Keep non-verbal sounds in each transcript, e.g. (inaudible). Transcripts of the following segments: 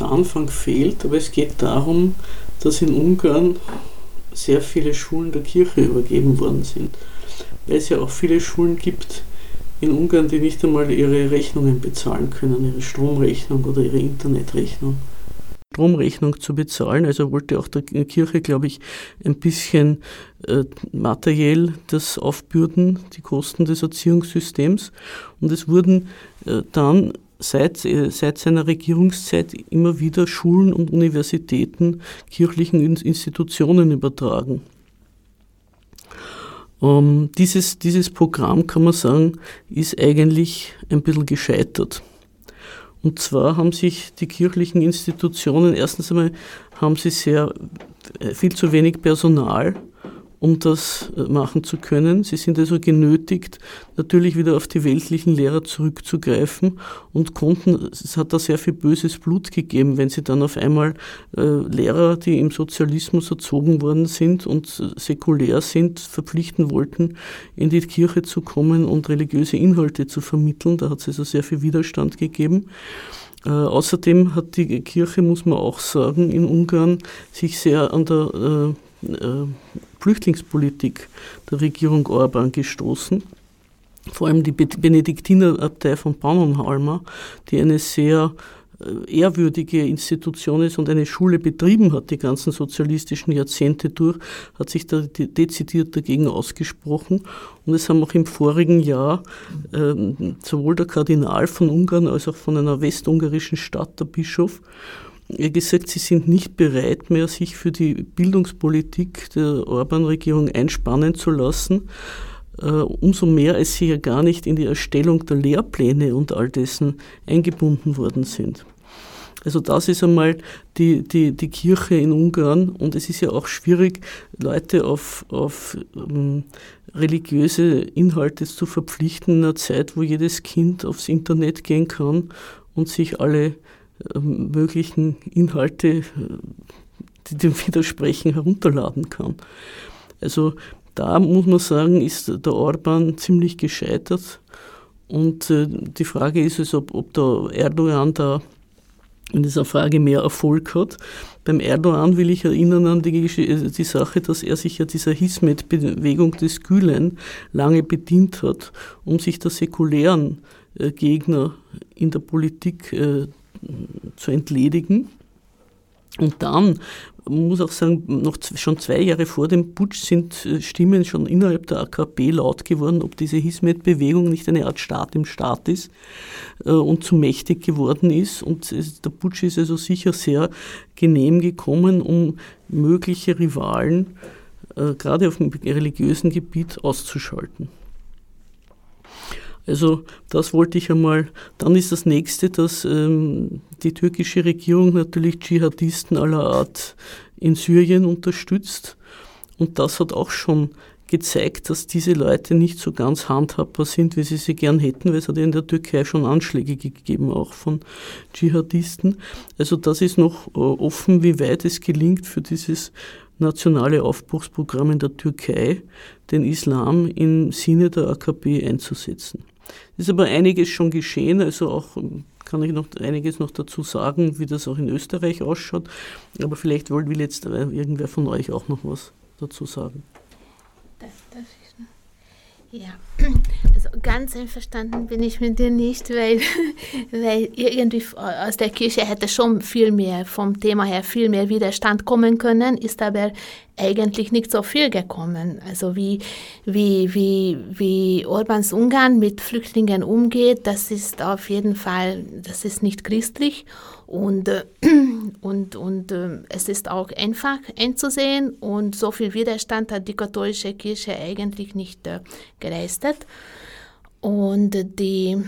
der Anfang fehlt, aber es geht darum, dass in Ungarn sehr viele Schulen der Kirche übergeben worden sind. Weil es ja auch viele Schulen gibt in Ungarn, die nicht einmal ihre Rechnungen bezahlen können, ihre Stromrechnung oder ihre Internetrechnung. Stromrechnung zu bezahlen. Also wollte auch der Kirche, glaube ich, ein bisschen äh, materiell das aufbürden, die Kosten des Erziehungssystems. Und es wurden äh, dann seit, äh, seit seiner Regierungszeit immer wieder Schulen und Universitäten kirchlichen Institutionen übertragen. Ähm, dieses, dieses Programm, kann man sagen, ist eigentlich ein bisschen gescheitert. Und zwar haben sich die kirchlichen Institutionen, erstens einmal haben sie sehr äh, viel zu wenig Personal um das äh, machen zu können. Sie sind also genötigt, natürlich wieder auf die weltlichen Lehrer zurückzugreifen und konnten, es hat da sehr viel böses Blut gegeben, wenn sie dann auf einmal äh, Lehrer, die im Sozialismus erzogen worden sind und säkulär sind, verpflichten wollten, in die Kirche zu kommen und religiöse Inhalte zu vermitteln. Da hat es also sehr viel Widerstand gegeben. Äh, außerdem hat die Kirche, muss man auch sagen, in Ungarn sich sehr an der äh, äh, Flüchtlingspolitik der Regierung Orban gestoßen. Vor allem die Benediktinerabtei von Pannonhalma, die eine sehr äh, ehrwürdige Institution ist und eine Schule betrieben hat, die ganzen sozialistischen Jahrzehnte durch, hat sich da dezidiert dagegen ausgesprochen. Und es haben auch im vorigen Jahr äh, sowohl der Kardinal von Ungarn als auch von einer westungarischen Stadt, der Bischof, gesagt, sie sind nicht bereit mehr, sich für die Bildungspolitik der Orban-Regierung einspannen zu lassen. Äh, umso mehr, als sie ja gar nicht in die Erstellung der Lehrpläne und all dessen eingebunden worden sind. Also das ist einmal die, die, die Kirche in Ungarn und es ist ja auch schwierig, Leute auf, auf ähm, religiöse Inhalte zu verpflichten in einer Zeit, wo jedes Kind aufs Internet gehen kann und sich alle möglichen Inhalte, äh, die dem widersprechen, herunterladen kann. Also da muss man sagen, ist der Orban ziemlich gescheitert. Und äh, die Frage ist es, ob, ob der Erdogan da in dieser Frage mehr Erfolg hat. Beim Erdogan will ich erinnern an die, äh, die Sache, dass er sich ja dieser Hismet-Bewegung des Gülen lange bedient hat, um sich der säkulären Gegner in der Politik zu entledigen. Und dann, man muss auch sagen, noch schon zwei Jahre vor dem Putsch sind äh, Stimmen schon innerhalb der AKP laut geworden, ob diese Hismet-Bewegung nicht eine Art Staat im Staat ist äh, und zu mächtig geworden ist. Und der Putsch ist also sicher sehr genehm gekommen, um mögliche Rivalen äh, gerade auf dem religiösen Gebiet auszuschalten. Also das wollte ich einmal. Dann ist das nächste, dass ähm, die türkische Regierung natürlich Dschihadisten aller Art in Syrien unterstützt. Und das hat auch schon gezeigt, dass diese Leute nicht so ganz handhabbar sind, wie sie sie gern hätten, weil es hat ja in der Türkei schon Anschläge gegeben, auch von Dschihadisten. Also das ist noch äh, offen, wie weit es gelingt für dieses nationale Aufbruchsprogramm in der Türkei, den Islam im Sinne der AKP einzusetzen. Es ist aber einiges schon geschehen, also auch ähm, kann ich noch einiges noch dazu sagen, wie das auch in Österreich ausschaut. Aber vielleicht will jetzt äh, irgendwer von euch auch noch was dazu sagen. Das ist, ja, also ganz einverstanden bin ich mit dir nicht, weil, (laughs) weil irgendwie aus der Kirche hätte schon viel mehr, vom Thema her viel mehr Widerstand kommen können, ist aber eigentlich nicht so viel gekommen. Also wie, wie, wie, wie Orbans Ungarn mit Flüchtlingen umgeht, das ist auf jeden Fall, das ist nicht christlich und, äh, (clears throat) und, und äh, es ist auch einfach einzusehen und so viel Widerstand hat die katholische Kirche eigentlich nicht äh, geleistet. Und die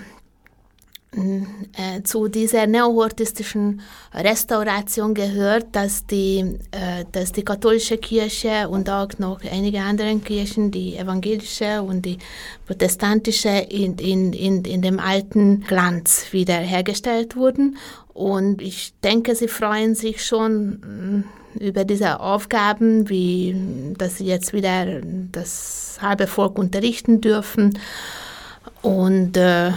äh, zu dieser neohortistischen Restauration gehört, dass die, äh, dass die katholische Kirche und auch noch einige andere Kirchen, die evangelische und die protestantische, in, in, in, in dem alten Glanz wiederhergestellt wurden. Und ich denke, sie freuen sich schon mm, über diese Aufgaben, wie dass sie jetzt wieder das halbe Volk unterrichten dürfen. Und äh, äh,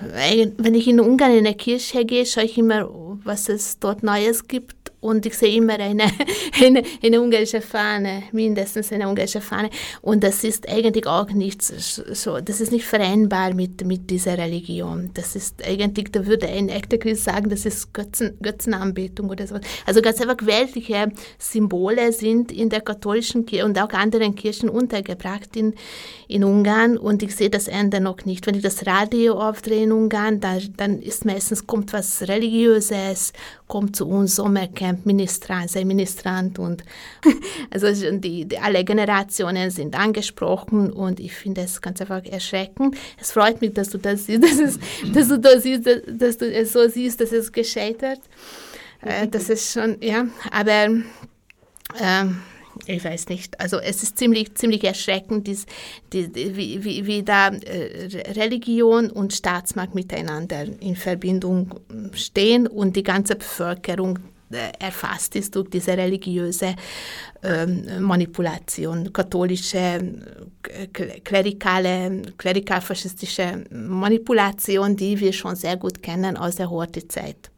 wenn ich in Ungarn in der Kirche gehe, schaue ich immer, was es dort Neues gibt und ich sehe immer eine, (laughs) eine, eine ungarische Fahne, mindestens eine ungarische Fahne. Und das ist eigentlich auch nicht so, das ist nicht vereinbar mit, mit dieser Religion. Das ist eigentlich, da würde ein echter Christ sagen, das ist Götzen, Götzenanbetung oder so. Also ganz einfach weltliche Symbole sind in der katholischen Kirche und auch anderen Kirchen untergebracht in, in Ungarn und ich sehe das Ende noch nicht. Wenn ich das Radio aufdrehe in Ungarn, da, dann ist meistens kommt was Religiöses, kommt zu uns Sommercamp, Ministrant, sei Ministrant und (laughs) also die, die, alle Generationen sind angesprochen und ich finde es ganz einfach erschreckend. Es freut mich, dass du das siehst, dass, es, (laughs) dass du das siehst, dass, dass du es so siehst, dass es gescheitert. Äh, das ist schon, ja, aber ähm, ich weiß nicht. Also es ist ziemlich, ziemlich erschreckend, dies, die, wie, wie, wie da äh, Religion und Staatsmacht miteinander in Verbindung stehen und die ganze Bevölkerung äh, erfasst ist durch diese religiöse ähm, Manipulation, katholische, äh, klerikale, klerikal-faschistische Manipulation, die wir schon sehr gut kennen aus der Horthy-Zeit.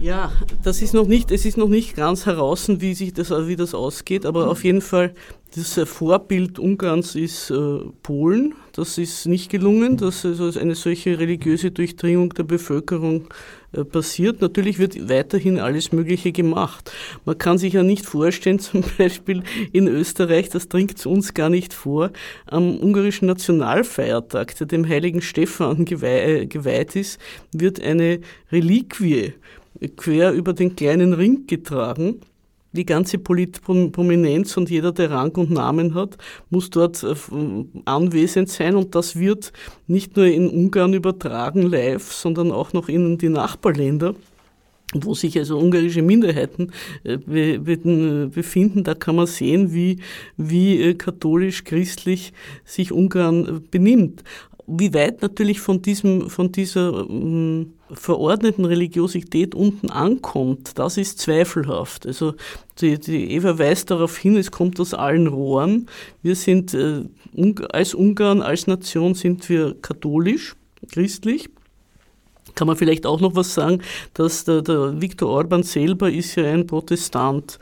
Ja, das ist noch nicht, es ist noch nicht ganz heraus, wie sich das, wie das ausgeht, aber auf jeden Fall, das Vorbild Ungarns ist äh, Polen. Das ist nicht gelungen, dass also eine solche religiöse Durchdringung der Bevölkerung äh, passiert. Natürlich wird weiterhin alles Mögliche gemacht. Man kann sich ja nicht vorstellen, (laughs) zum Beispiel in Österreich, das dringt uns gar nicht vor, am ungarischen Nationalfeiertag, der dem heiligen Stephan (laughs) äh, geweiht ist, wird eine Reliquie quer über den kleinen Ring getragen. Die ganze Politprominenz und jeder, der Rang und Namen hat, muss dort äh, anwesend sein. Und das wird nicht nur in Ungarn übertragen live, sondern auch noch in die Nachbarländer wo sich also ungarische Minderheiten äh, befinden, da kann man sehen, wie, wie äh, katholisch-christlich sich Ungarn benimmt wie weit natürlich von, diesem, von dieser ähm, verordneten Religiosität unten ankommt, das ist zweifelhaft. Also die, die Eva weist darauf hin, es kommt aus allen Rohren. Wir sind äh, als Ungarn, als Nation sind wir katholisch, christlich. Kann man vielleicht auch noch was sagen, dass der, der Viktor Orban selber ist ja ein Protestant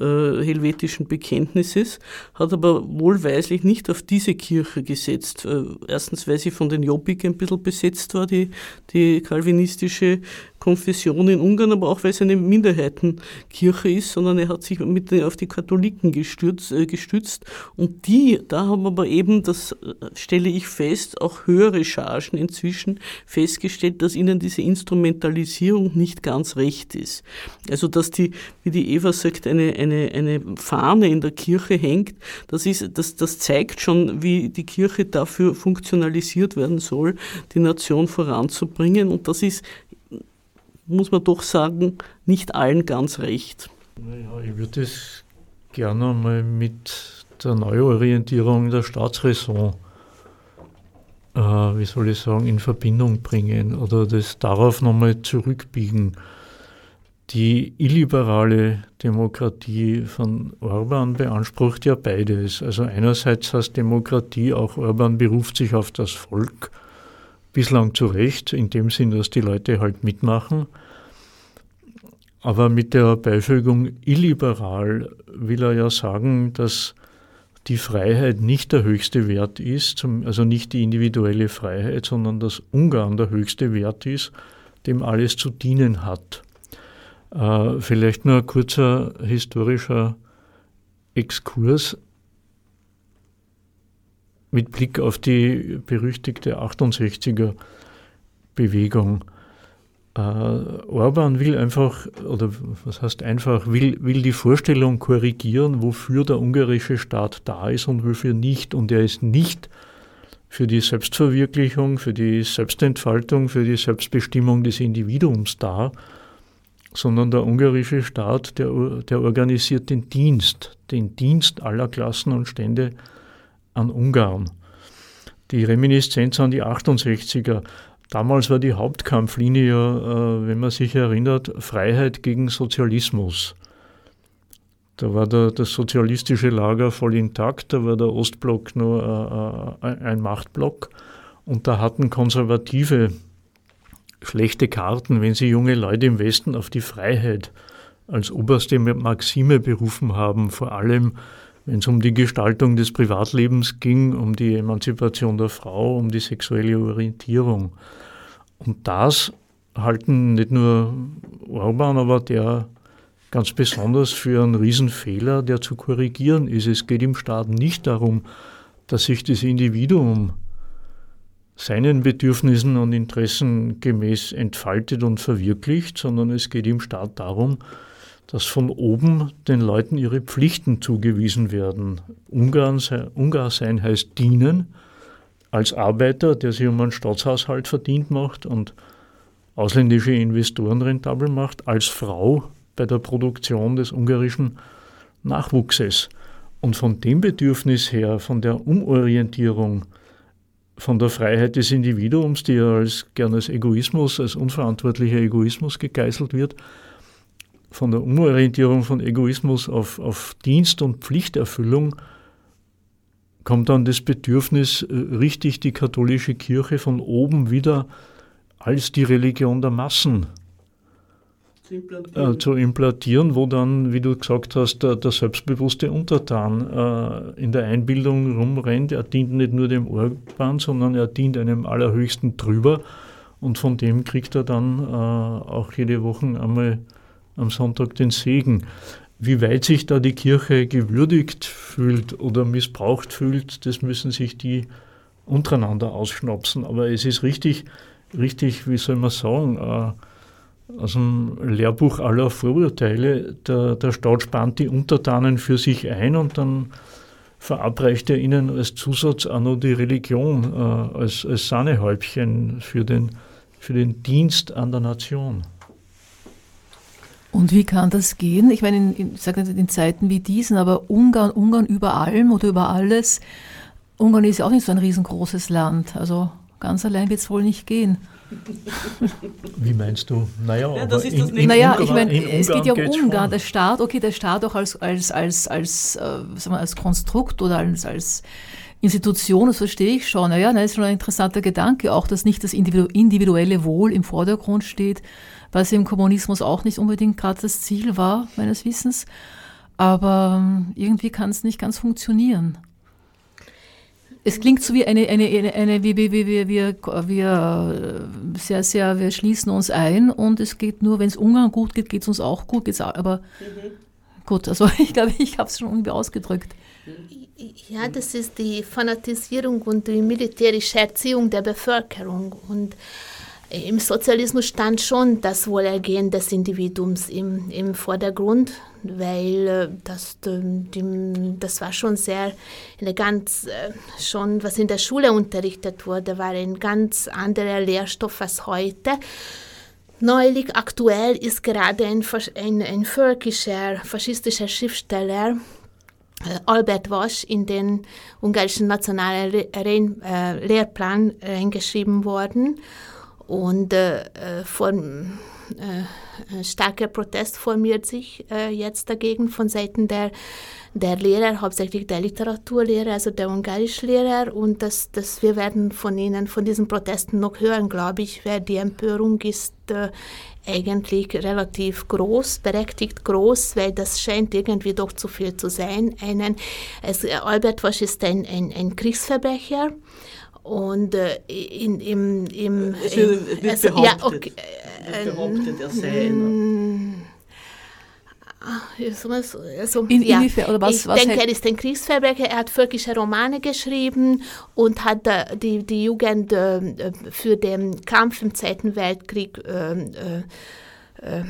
helvetischen Bekenntnisses, hat aber wohlweislich nicht auf diese Kirche gesetzt. Äh, erstens, weil sie von den Jobbik ein bisschen besetzt war, die, die kalvinistische Konfession in Ungarn, aber auch weil es eine Minderheitenkirche ist, sondern er hat sich mit auf die Katholiken gestützt, äh, gestützt. Und die, da haben aber eben, das äh, stelle ich fest, auch höhere Chargen inzwischen festgestellt, dass ihnen diese Instrumentalisierung nicht ganz recht ist. Also dass die, wie die Eva sagt, eine, eine, eine Fahne in der Kirche hängt, das, ist, das, das zeigt schon, wie die Kirche dafür funktionalisiert werden soll, die Nation voranzubringen. Und das ist muss man doch sagen, nicht allen ganz recht. Naja, ich würde es gerne mal mit der Neuorientierung der Staatsräson, äh, wie soll ich sagen, in Verbindung bringen oder das darauf nochmal zurückbiegen. Die illiberale Demokratie von Orban beansprucht ja beides. Also einerseits heißt Demokratie, auch Orban beruft sich auf das Volk bislang zu Recht, in dem Sinn, dass die Leute halt mitmachen. Aber mit der Beifügung illiberal will er ja sagen, dass die Freiheit nicht der höchste Wert ist, also nicht die individuelle Freiheit, sondern dass Ungarn der höchste Wert ist, dem alles zu dienen hat. Äh, vielleicht nur ein kurzer historischer Exkurs mit Blick auf die berüchtigte 68er Bewegung. Äh, Orban will einfach, oder was heißt einfach, will, will die Vorstellung korrigieren, wofür der ungarische Staat da ist und wofür nicht. Und er ist nicht für die Selbstverwirklichung, für die Selbstentfaltung, für die Selbstbestimmung des Individuums da, sondern der ungarische Staat, der, der organisiert den Dienst, den Dienst aller Klassen und Stände an Ungarn. Die Reminiszenz an die 68er. Damals war die Hauptkampflinie äh, wenn man sich erinnert, Freiheit gegen Sozialismus. Da war der, das sozialistische Lager voll intakt, da war der Ostblock nur äh, äh ein Machtblock und da hatten Konservative schlechte Karten, wenn Sie junge Leute im Westen auf die Freiheit als oberste Maxime berufen haben, vor allem wenn es um die Gestaltung des Privatlebens ging, um die Emanzipation der Frau, um die sexuelle Orientierung. Und das halten nicht nur Orban, aber der ganz besonders für einen Riesenfehler, der zu korrigieren ist. Es geht im Staat nicht darum, dass sich das Individuum seinen Bedürfnissen und Interessen gemäß entfaltet und verwirklicht, sondern es geht im Staat darum, dass von oben den Leuten ihre Pflichten zugewiesen werden. Ungarn, Ungar sein heißt dienen, als Arbeiter, der sich um einen Staatshaushalt verdient macht und ausländische Investoren rentabel macht, als Frau bei der Produktion des ungarischen Nachwuchses. Und von dem Bedürfnis her, von der Umorientierung, von der Freiheit des Individuums, die ja als gern als Egoismus, als unverantwortlicher Egoismus gegeißelt wird, von der Umorientierung von Egoismus auf, auf Dienst- und Pflichterfüllung kommt dann das Bedürfnis, äh, richtig die katholische Kirche von oben wieder als die Religion der Massen zu implantieren, äh, zu implantieren wo dann, wie du gesagt hast, der, der selbstbewusste Untertan äh, in der Einbildung rumrennt. Er dient nicht nur dem Orban, sondern er dient einem Allerhöchsten drüber und von dem kriegt er dann äh, auch jede Woche einmal am Sonntag den Segen. Wie weit sich da die Kirche gewürdigt fühlt oder missbraucht fühlt, das müssen sich die untereinander ausschnapsen. Aber es ist richtig, richtig, wie soll man sagen, äh, aus dem Lehrbuch aller Vorurteile, der, der Staat spannt die Untertanen für sich ein und dann verabreicht er ihnen als Zusatz auch noch die Religion, äh, als, als Sahnehäubchen für den, für den Dienst an der Nation. Und wie kann das gehen? Ich meine, in, in, sag nicht in Zeiten wie diesen, aber Ungarn, Ungarn über allem oder über alles. Ungarn ist ja auch nicht so ein riesengroßes Land. Also ganz allein wird es wohl nicht gehen. Wie meinst du? Naja, ja, das ist das in, naja ich meine, es geht ja um Ungarn, der Staat, okay, der Staat auch als, als, als, als, äh, sagen wir, als Konstrukt oder als, als Institution, das verstehe ich schon. Naja, das ist schon ein interessanter Gedanke, auch dass nicht das individuelle Wohl im Vordergrund steht, was im Kommunismus auch nicht unbedingt gerade das Ziel war, meines Wissens. Aber ähm, irgendwie kann es nicht ganz funktionieren. Es klingt so wie eine, eine, eine, eine wie, wie, wie, wir, wir, wir äh, sehr, sehr, wir schließen uns ein und es geht nur, wenn es Ungarn gut geht, geht es uns auch gut. Geht's, aber mhm. gut, also (laughs) ich glaube, ich habe es schon irgendwie ausgedrückt. Ja, das ist die Fanatisierung und die militärische Erziehung der Bevölkerung. Und im Sozialismus stand schon das Wohlergehen des Individuums im, im Vordergrund, weil äh, das, die, das war schon sehr, eine ganz, äh, schon was in der Schule unterrichtet wurde, war ein ganz anderer Lehrstoff als heute. Neulich aktuell ist gerade ein, ein, ein völkischer, faschistischer Schriftsteller, äh, Albert Wasch in den ungarischen nationalen Lehrplan eingeschrieben worden und äh, von, äh, starker Protest formiert sich äh, jetzt dagegen von Seiten der, der Lehrer, hauptsächlich der Literaturlehrer, also der Ungarischlehrer. Und das, das, wir werden von ihnen, von diesen Protesten noch hören, glaube ich, weil die Empörung ist äh, eigentlich relativ groß, berechtigt groß, weil das scheint irgendwie doch zu viel zu sein. Einen, also Albert Wasch ist ein, ein, ein Kriegsverbrecher und äh, in, im, im, also, im also, ja, okay, äh, behauptet er sei mm, also, in, ja, oder was, ich was denke, er ist ein Kriegsverbrecher. Er hat völkische Romane geschrieben und hat äh, die, die Jugend äh, für den Kampf im Zweiten Weltkrieg äh, äh,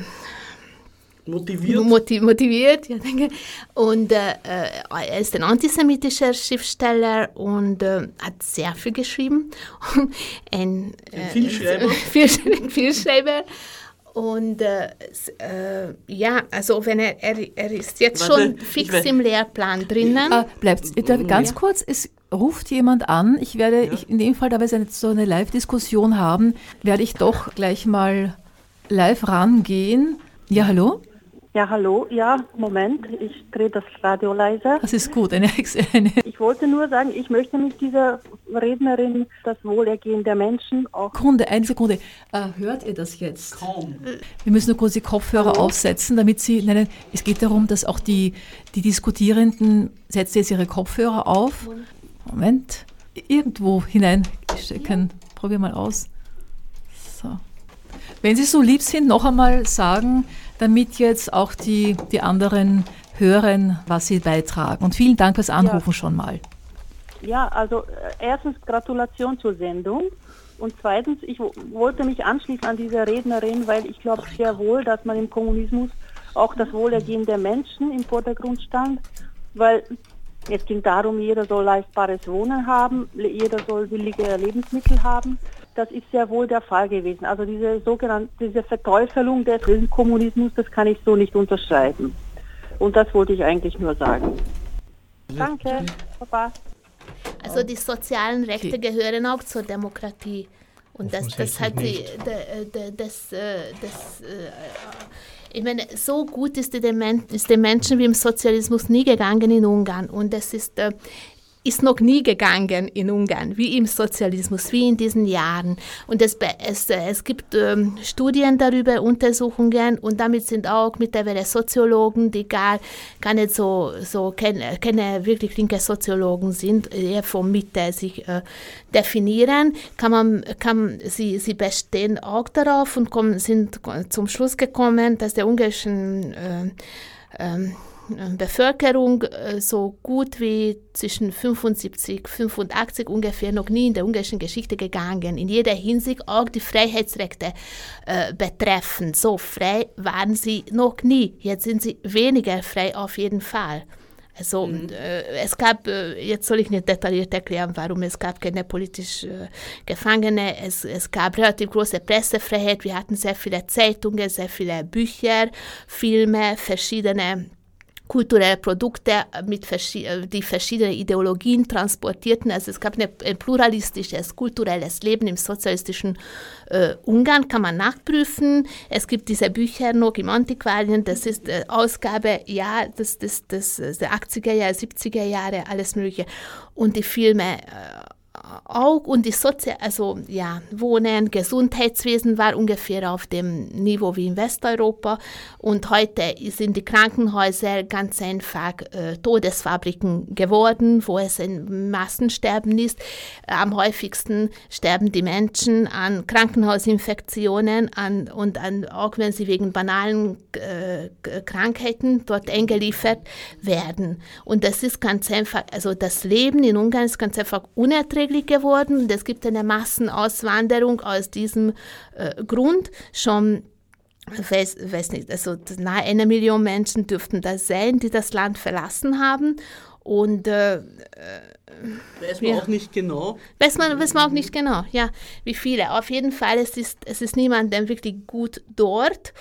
motiviert. Motiv, motiviert ja, denke. Und äh, äh, er ist ein antisemitischer Schriftsteller und äh, hat sehr viel geschrieben. (laughs) ein, ein Vielschreiber. (laughs) Viel, Vielschreiber. Und äh, äh, ja, also wenn er, er, er ist jetzt Warte, schon fix im Lehrplan drinnen. Ah, bleibt ganz ja. kurz, es ruft jemand an. Ich werde, ja. ich, in dem Fall, da wir so eine Live-Diskussion haben, werde ich doch gleich mal live rangehen. Ja, hallo? Ja, hallo. Ja, Moment, ich drehe das Radio leiser. Das ist gut. Eine, eine ich wollte nur sagen, ich möchte mit dieser Rednerin das Wohlergehen der Menschen auch. Sekunde, eine Sekunde. Äh, hört ihr das jetzt? Kaum. Wir müssen nur kurz die Kopfhörer hallo? aufsetzen, damit Sie. Nein, nein, es geht darum, dass auch die, die Diskutierenden. Setzen jetzt ihre Kopfhörer auf. Moment. Irgendwo hineinstecken. Probier mal aus. So. Wenn Sie so lieb sind, noch einmal sagen, damit jetzt auch die, die anderen hören, was sie beitragen. Und vielen Dank fürs Anrufen ja. schon mal. Ja, also äh, erstens Gratulation zur Sendung. Und zweitens, ich wollte mich anschließen an diese Rednerin, weil ich glaube sehr wohl, dass man im Kommunismus auch das Wohlergehen der Menschen im Vordergrund stand, weil es ging darum, jeder soll leistbares Wohnen haben, jeder soll billige Lebensmittel haben das ist sehr wohl der Fall gewesen. Also diese sogenannte diese Verteufelung des Kommunismus, das kann ich so nicht unterschreiben. Und das wollte ich eigentlich nur sagen. Danke, Papa. Also die sozialen Rechte gehören auch zur Demokratie. Und das, das hat die, das, das, das, ich meine, so gut ist, die, ist den Menschen wie im Sozialismus nie gegangen in Ungarn. Und das ist, äh, ist noch nie gegangen in Ungarn, wie im Sozialismus, wie in diesen Jahren. Und es, es, es gibt ähm, Studien darüber, Untersuchungen und damit sind auch mittlerweile Soziologen, die gar, gar nicht so, so keine, keine wirklich linke Soziologen sind, eher von Mitte sich äh, definieren, kann man, kann, sie, sie bestehen auch darauf und kommen, sind zum Schluss gekommen, dass der ungarischen äh, ähm, Bevölkerung äh, so gut wie zwischen 75 85 ungefähr noch nie in der ungarischen Geschichte gegangen. In jeder Hinsicht auch die Freiheitsrechte äh, betreffend. So frei waren sie noch nie. Jetzt sind sie weniger frei auf jeden Fall. Also mhm. äh, es gab, äh, jetzt soll ich nicht detailliert erklären, warum es gab keine politisch äh, Gefangene, es, es gab relativ große Pressefreiheit, wir hatten sehr viele Zeitungen, sehr viele Bücher, Filme, verschiedene kulturelle Produkte, mit verschi äh, die verschiedene Ideologien transportierten. Also es gab ein pluralistisches, kulturelles Leben im sozialistischen äh, Ungarn, kann man nachprüfen. Es gibt diese Bücher noch im Antiquarien, das ist äh, Ausgabe, ja, das, das, das, das der 80er Jahre, 70er Jahre, alles Mögliche. Und die Filme, äh, auch und die Sozi also ja, Wohnen, Gesundheitswesen war ungefähr auf dem Niveau wie in Westeuropa und heute sind die Krankenhäuser ganz einfach äh, Todesfabriken geworden, wo es ein Massensterben ist. Am häufigsten sterben die Menschen an Krankenhausinfektionen an, und an, auch wenn sie wegen banalen äh, Krankheiten dort eingeliefert werden. Und das ist ganz einfach, also das Leben in Ungarn ist ganz einfach unerträglich unerträglich geworden und es gibt eine Massenauswanderung aus diesem äh, Grund. Schon weiß, weiß nicht, also nahe einer Million Menschen dürften das sein, die das Land verlassen haben. Und äh, weiß man ja. auch nicht genau. Weiß man, weiß man auch nicht genau, ja, wie viele. Auf jeden Fall, es ist, es ist niemand wirklich gut dort.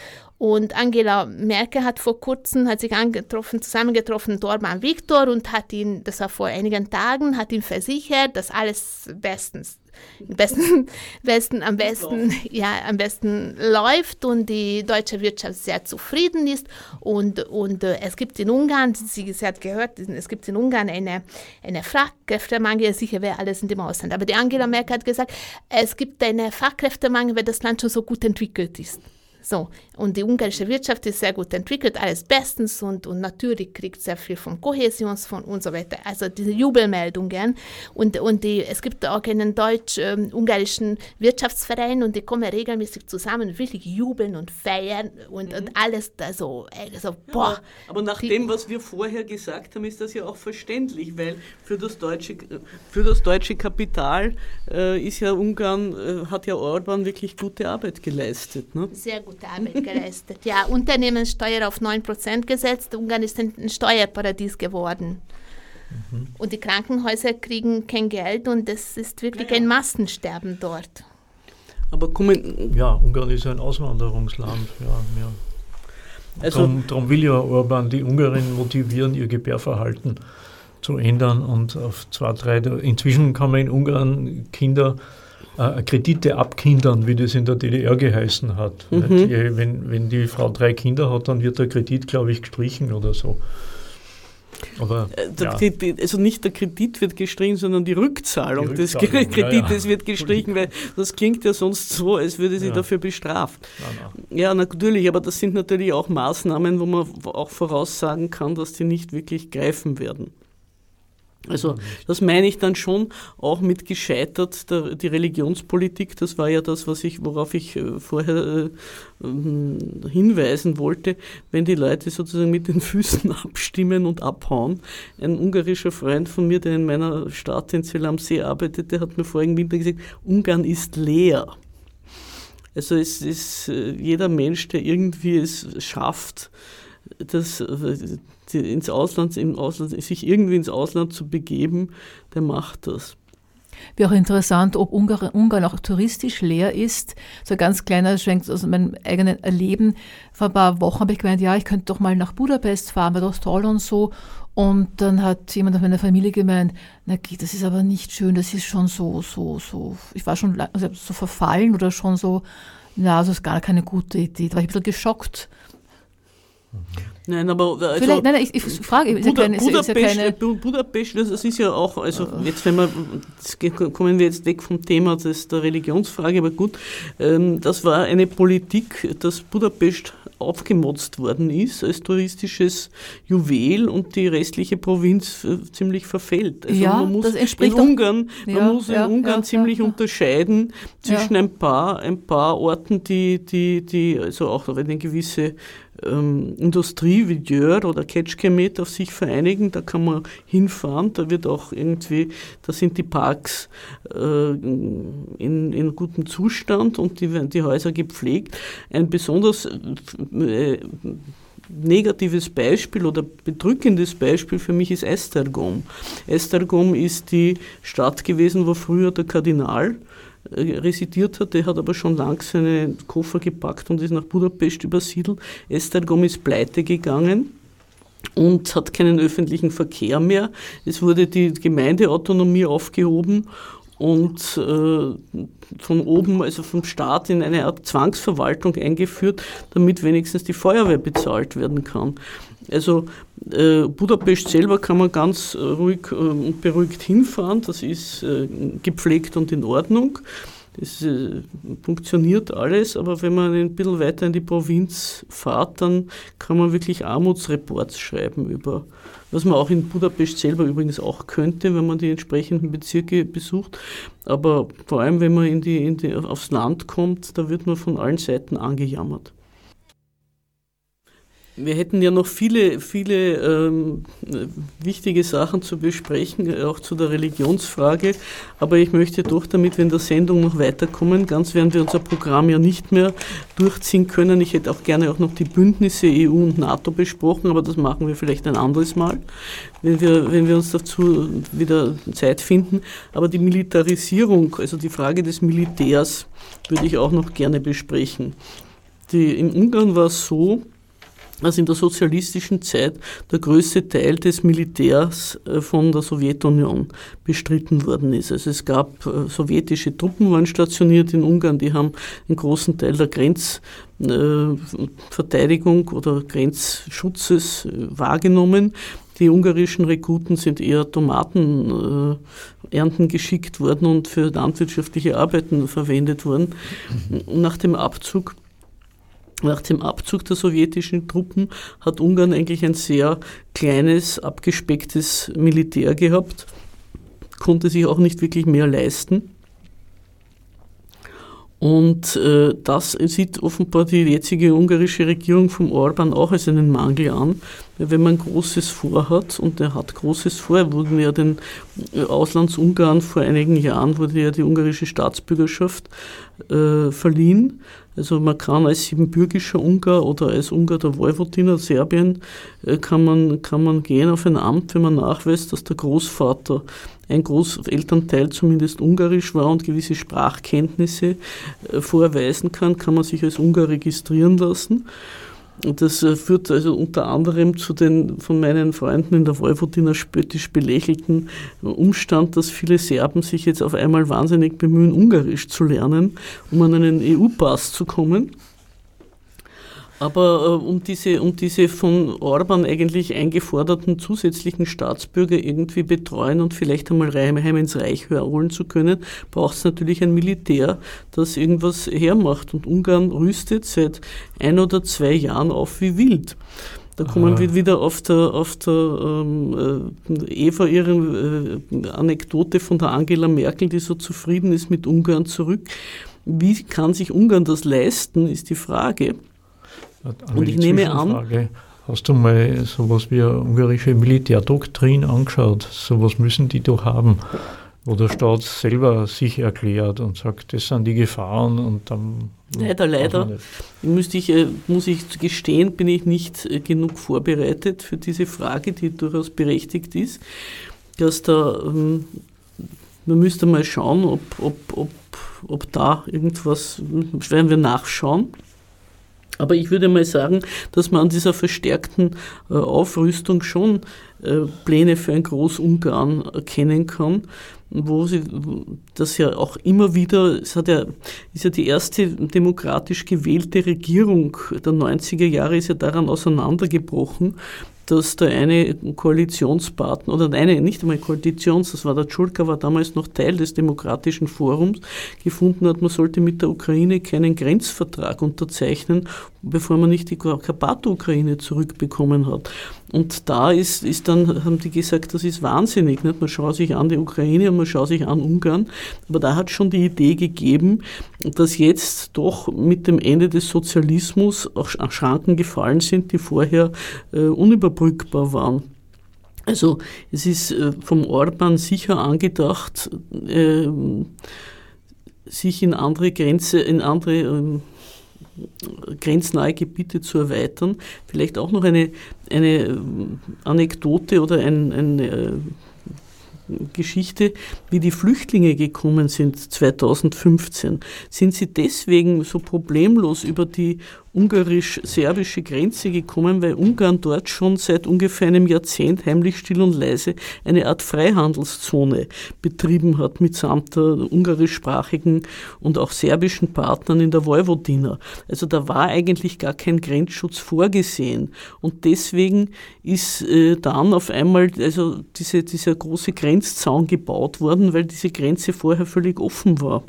Und Angela Merkel hat vor kurzem, hat sich angetroffen, zusammengetroffen, Dorman Viktor und hat ihn, das war vor einigen Tagen, hat ihm versichert, dass alles bestens, besten, (laughs) besten, am besten, (laughs) ja, am besten läuft und die deutsche Wirtschaft sehr zufrieden ist. Und, und äh, es gibt in Ungarn, sie, sie hat gehört, es gibt in Ungarn eine, eine Fachkräftemangel, sicher wäre alles in dem Ausland. Aber die Angela Merkel hat gesagt, es gibt einen Fachkräftemangel, weil das Land schon so gut entwickelt ist. So, und die ungarische Wirtschaft ist sehr gut entwickelt, alles bestens und, und natürlich kriegt sehr viel vom Kohäsionsfonds und so weiter. Also diese Jubelmeldungen und, und die, es gibt auch einen deutsch-ungarischen ähm, Wirtschaftsverein und die kommen regelmäßig zusammen, wirklich jubeln und feiern und, mhm. und alles, also, also boah. Ja, aber nach die, dem, was wir vorher gesagt haben, ist das ja auch verständlich, weil für das deutsche, für das deutsche Kapital äh, ist ja Ungarn, äh, hat ja Orban wirklich gute Arbeit geleistet. Ne? Sehr gut gute Arbeit geleistet. Ja, Unternehmenssteuer auf 9% gesetzt. Ungarn ist ein Steuerparadies geworden. Mhm. Und die Krankenhäuser kriegen kein Geld und es ist wirklich ja, ja. ein Massensterben dort. Aber kommen. Ja, Ungarn ist ein Auswanderungsland. Ja, ja. Also, darum, darum will ja Orban die Ungarinnen motivieren, ihr Gebärverhalten zu ändern und auf zwei, drei. Inzwischen kann man in Ungarn Kinder äh, Kredite abkindern, wie das in der DDR geheißen hat. Mhm. Wenn, wenn die Frau drei Kinder hat, dann wird der Kredit, glaube ich, gestrichen oder so. Aber, äh, ja. Kredit, also nicht der Kredit wird gestrichen, sondern die Rückzahlung, die Rückzahlung des Kredites ja, ja. (laughs) wird gestrichen, weil das klingt ja sonst so, als würde sie dafür bestraft. Nein, nein. Ja, natürlich, aber das sind natürlich auch Maßnahmen, wo man auch voraussagen kann, dass die nicht wirklich greifen werden. Also das meine ich dann schon auch mit gescheitert, der, die Religionspolitik, das war ja das, was ich, worauf ich äh, vorher äh, ähm, hinweisen wollte, wenn die Leute sozusagen mit den Füßen (laughs) abstimmen und abhauen. Ein ungarischer Freund von mir, der in meiner Stadt in Zell am See arbeitete, hat mir vorigen Winter gesagt, Ungarn ist leer. Also es ist äh, jeder Mensch, der irgendwie es schafft, das ins Ausland, im Ausland, sich irgendwie ins Ausland zu begeben, der macht das. Wäre auch interessant, ob Ungarn, Ungarn auch touristisch leer ist. So ein ganz kleiner Schwenk aus meinem eigenen Erleben. Vor ein paar Wochen habe ich gemeint, ja, ich könnte doch mal nach Budapest fahren, weil das toll und so. Und dann hat jemand aus meiner Familie gemeint, na das ist aber nicht schön, das ist schon so, so, so, ich war schon also so verfallen oder schon so, na, das ist gar keine gute Idee. Da war ich ein bisschen geschockt. Nein, aber also Vielleicht, nein, nein, ich, ich frage, ist Buda, ja keine, Budapest, ist ja keine Budapest, das ist ja auch, also jetzt wenn wir, kommen wir jetzt weg vom Thema des, der Religionsfrage, aber gut, ähm, das war eine Politik, dass Budapest aufgemotzt worden ist als touristisches Juwel und die restliche Provinz äh, ziemlich verfällt. Also ja, man muss das entspricht in Ungarn, man ja, muss in ja, Ungarn ziemlich unterscheiden zwischen ein paar, ein paar Orten, die, die, die, also auch eine gewisse ähm, Industrie wie Jör oder Ketchkemet auf sich vereinigen. Da kann man hinfahren. Da wird auch irgendwie, da sind die Parks äh, in, in gutem Zustand und die, die Häuser gepflegt. Ein besonders äh, negatives Beispiel oder bedrückendes Beispiel für mich ist Estergom. Estergom ist die Stadt gewesen, wo früher der Kardinal äh, residiert hat. Der hat aber schon lang seine Koffer gepackt und ist nach Budapest übersiedelt. Esztergom ist pleite gegangen und hat keinen öffentlichen Verkehr mehr. Es wurde die Gemeindeautonomie aufgehoben und äh, von oben, also vom Staat, in eine Art Zwangsverwaltung eingeführt, damit wenigstens die Feuerwehr bezahlt werden kann. Also äh, Budapest selber kann man ganz ruhig äh, und beruhigt hinfahren, das ist äh, gepflegt und in Ordnung. Das äh, funktioniert alles, aber wenn man ein bisschen weiter in die Provinz fährt, dann kann man wirklich Armutsreports schreiben über, was man auch in Budapest selber übrigens auch könnte, wenn man die entsprechenden Bezirke besucht. Aber vor allem, wenn man in die, in die, aufs Land kommt, da wird man von allen Seiten angejammert. Wir hätten ja noch viele, viele ähm, wichtige Sachen zu besprechen, auch zu der Religionsfrage. Aber ich möchte doch, damit wir in der Sendung noch weiterkommen, ganz werden wir unser Programm ja nicht mehr durchziehen können. Ich hätte auch gerne auch noch die Bündnisse EU und NATO besprochen, aber das machen wir vielleicht ein anderes Mal, wenn wir, wenn wir uns dazu wieder Zeit finden. Aber die Militarisierung, also die Frage des Militärs, würde ich auch noch gerne besprechen. Die, in Ungarn war es so, dass in der sozialistischen Zeit der größte Teil des Militärs äh, von der Sowjetunion bestritten worden ist. Also es gab äh, sowjetische Truppen waren stationiert in Ungarn, die haben einen großen Teil der Grenzverteidigung äh, oder Grenzschutzes wahrgenommen. Die ungarischen Rekruten sind eher Tomatenernten geschickt worden und für landwirtschaftliche Arbeiten verwendet worden. Nach dem Abzug nach dem Abzug der sowjetischen Truppen hat Ungarn eigentlich ein sehr kleines, abgespecktes Militär gehabt, konnte sich auch nicht wirklich mehr leisten. Und äh, das sieht offenbar die jetzige ungarische Regierung vom Orban auch als einen Mangel an. Wenn man Großes vorhat, und er hat Großes vor, wurden ja den äh, Auslandsungarn vor einigen Jahren, wurde ja die ungarische Staatsbürgerschaft äh, verliehen. Also man kann als siebenbürgischer Ungar oder als Ungar der Vojvodina Serbien äh, kann man, kann man gehen auf ein Amt, wenn man nachweist, dass der Großvater ein Großelternteil zumindest ungarisch war und gewisse Sprachkenntnisse äh, vorweisen kann, kann man sich als Ungar registrieren lassen. Das äh, führt also unter anderem zu den von meinen Freunden in der Vojvodina spöttisch belächelten Umstand, dass viele Serben sich jetzt auf einmal wahnsinnig bemühen, Ungarisch zu lernen, um an einen EU-Pass zu kommen. Aber äh, um, diese, um diese von Orban eigentlich eingeforderten zusätzlichen Staatsbürger irgendwie betreuen und vielleicht einmal heim ins Reich holen zu können, braucht es natürlich ein Militär, das irgendwas hermacht. Und Ungarn rüstet seit ein oder zwei Jahren auf wie wild. Da kommen wir wieder auf der, auf der ähm, äh, Eva ihre äh, Anekdote von der Angela Merkel, die so zufrieden ist mit Ungarn zurück. Wie kann sich Ungarn das leisten, ist die Frage. Und ich nehme an. Hast du mal sowas wie eine ungarische Militärdoktrin angeschaut? Sowas müssen die doch haben, wo der Staat selber sich erklärt und sagt, das sind die Gefahren und dann. Leider, leider. Müsste ich, äh, muss ich gestehen, bin ich nicht äh, genug vorbereitet für diese Frage, die durchaus berechtigt ist, dass da, ähm, man müsste mal schauen, ob, ob, ob, ob da irgendwas, werden wir nachschauen. Aber ich würde mal sagen, dass man an dieser verstärkten äh, Aufrüstung schon äh, Pläne für ein Großungarn erkennen kann, wo sie das ja auch immer wieder, es hat ja, ist ja die erste demokratisch gewählte Regierung der 90er Jahre ist ja daran auseinandergebrochen, dass der eine Koalitionspartner, oder eine, nicht einmal Koalitions, das war der Tschulka, war damals noch Teil des Demokratischen Forums, gefunden hat, man sollte mit der Ukraine keinen Grenzvertrag unterzeichnen, bevor man nicht die Karpato-Ukraine zurückbekommen hat. Und da ist, ist dann, haben die gesagt, das ist wahnsinnig. Nicht? Man schaut sich an die Ukraine und man schaut sich an Ungarn. Aber da hat schon die Idee gegeben, dass jetzt doch mit dem Ende des Sozialismus auch Schranken gefallen sind, die vorher äh, unüberbrückbar waren. Also es ist äh, vom Orban sicher angedacht, äh, sich in andere Grenze, in andere äh, grenznahe Gebiete zu erweitern. Vielleicht auch noch eine, eine Anekdote oder ein, eine äh, Geschichte, wie die Flüchtlinge gekommen sind 2015. Sind sie deswegen so problemlos über die ungarisch-serbische Grenze gekommen, weil Ungarn dort schon seit ungefähr einem Jahrzehnt heimlich still und leise eine Art Freihandelszone betrieben hat mitsamt der ungarischsprachigen und auch serbischen Partnern in der Vojvodina. Also da war eigentlich gar kein Grenzschutz vorgesehen und deswegen ist äh, dann auf einmal also diese, dieser große Grenzzaun gebaut worden, weil diese Grenze vorher völlig offen war.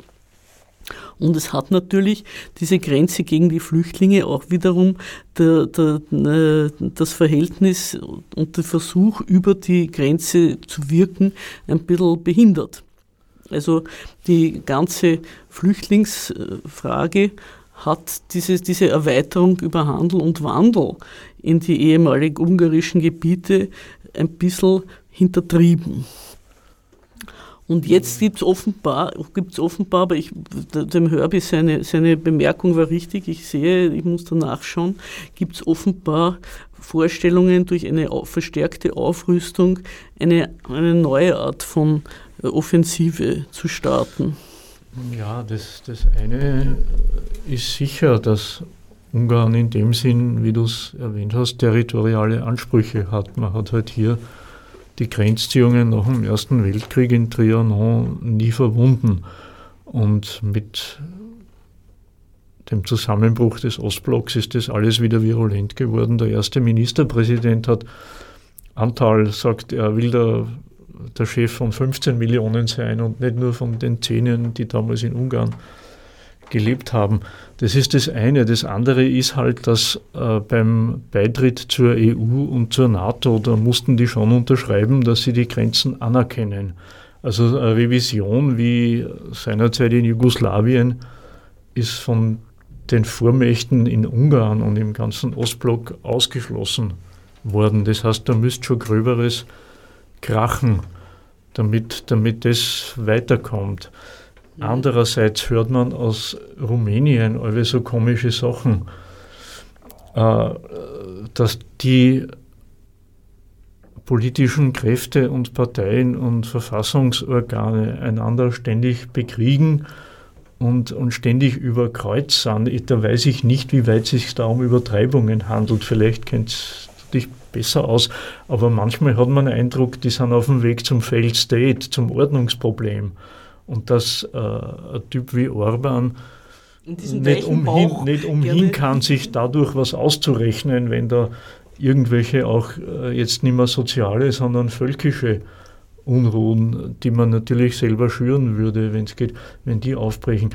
Und es hat natürlich diese Grenze gegen die Flüchtlinge auch wiederum der, der, äh, das Verhältnis und der Versuch, über die Grenze zu wirken, ein bisschen behindert. Also die ganze Flüchtlingsfrage hat diese, diese Erweiterung über Handel und Wandel in die ehemalig ungarischen Gebiete ein bisschen hintertrieben. Und jetzt gibt es offenbar, gibt's offenbar, aber ich, dem Herbie seine, seine Bemerkung war richtig, ich sehe, ich muss da nachschauen, gibt es offenbar Vorstellungen durch eine verstärkte Aufrüstung, eine, eine neue Art von äh, Offensive zu starten. Ja, das, das eine ist sicher, dass Ungarn in dem Sinn, wie du es erwähnt hast, territoriale Ansprüche hat. Man hat halt hier die Grenzziehungen nach dem Ersten Weltkrieg in Trianon nie verwunden. Und mit dem Zusammenbruch des Ostblocks ist das alles wieder virulent geworden. Der erste Ministerpräsident hat Antal sagt, er will der, der Chef von 15 Millionen sein und nicht nur von den Zehnen, die damals in Ungarn gelebt haben. Das ist das eine. Das andere ist halt, dass äh, beim Beitritt zur EU und zur NATO, da mussten die schon unterschreiben, dass sie die Grenzen anerkennen. Also eine Revision wie seinerzeit in Jugoslawien ist von den Vormächten in Ungarn und im ganzen Ostblock ausgeschlossen worden. Das heißt, da müsste schon Gröberes krachen, damit, damit das weiterkommt. Andererseits hört man aus Rumänien alle so komische Sachen, äh, dass die politischen Kräfte und Parteien und Verfassungsorgane einander ständig bekriegen und, und ständig über Kreuz sind, da weiß ich nicht, wie weit es sich da um Übertreibungen handelt. Vielleicht kennt es dich besser aus, aber manchmal hat man den Eindruck, die sind auf dem Weg zum Failed State, zum Ordnungsproblem. Und dass äh, ein Typ wie Orban nicht umhin, nicht umhin kann, sich dadurch was auszurechnen, wenn da irgendwelche auch äh, jetzt nicht mehr soziale, sondern völkische Unruhen, die man natürlich selber schüren würde, wenn es geht, wenn die aufbrechen.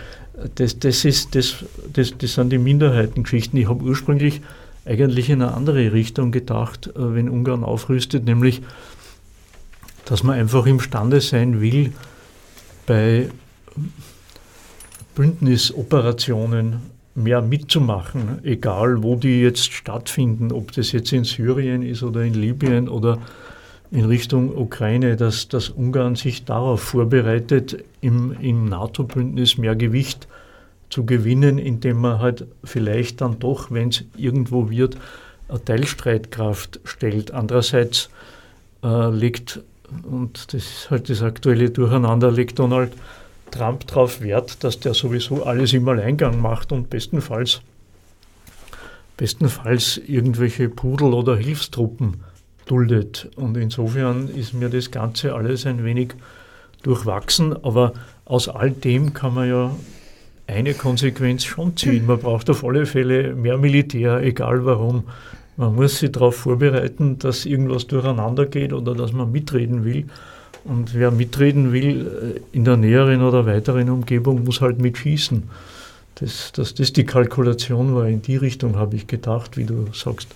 Das, das, ist, das, das, das sind die Minderheitengeschichten. Ich habe ursprünglich eigentlich in eine andere Richtung gedacht, äh, wenn Ungarn aufrüstet, nämlich, dass man einfach imstande sein will, bei Bündnisoperationen mehr mitzumachen, egal wo die jetzt stattfinden, ob das jetzt in Syrien ist oder in Libyen oder in Richtung Ukraine, dass, dass Ungarn sich darauf vorbereitet, im, im NATO-Bündnis mehr Gewicht zu gewinnen, indem man halt vielleicht dann doch, wenn es irgendwo wird, eine Teilstreitkraft stellt. Andererseits äh, legt, und das ist halt das aktuelle Durcheinander, legt Donald Trump darauf Wert, dass der sowieso alles im Alleingang macht und bestenfalls, bestenfalls irgendwelche Pudel oder Hilfstruppen duldet. Und insofern ist mir das Ganze alles ein wenig durchwachsen, aber aus all dem kann man ja eine Konsequenz schon ziehen. Man braucht auf alle Fälle mehr Militär, egal warum. Man muss sich darauf vorbereiten, dass irgendwas durcheinander geht oder dass man mitreden will. Und wer mitreden will äh, in der näheren oder weiteren Umgebung, muss halt mitschießen. Das, dass das die Kalkulation war, in die Richtung habe ich gedacht, wie du sagst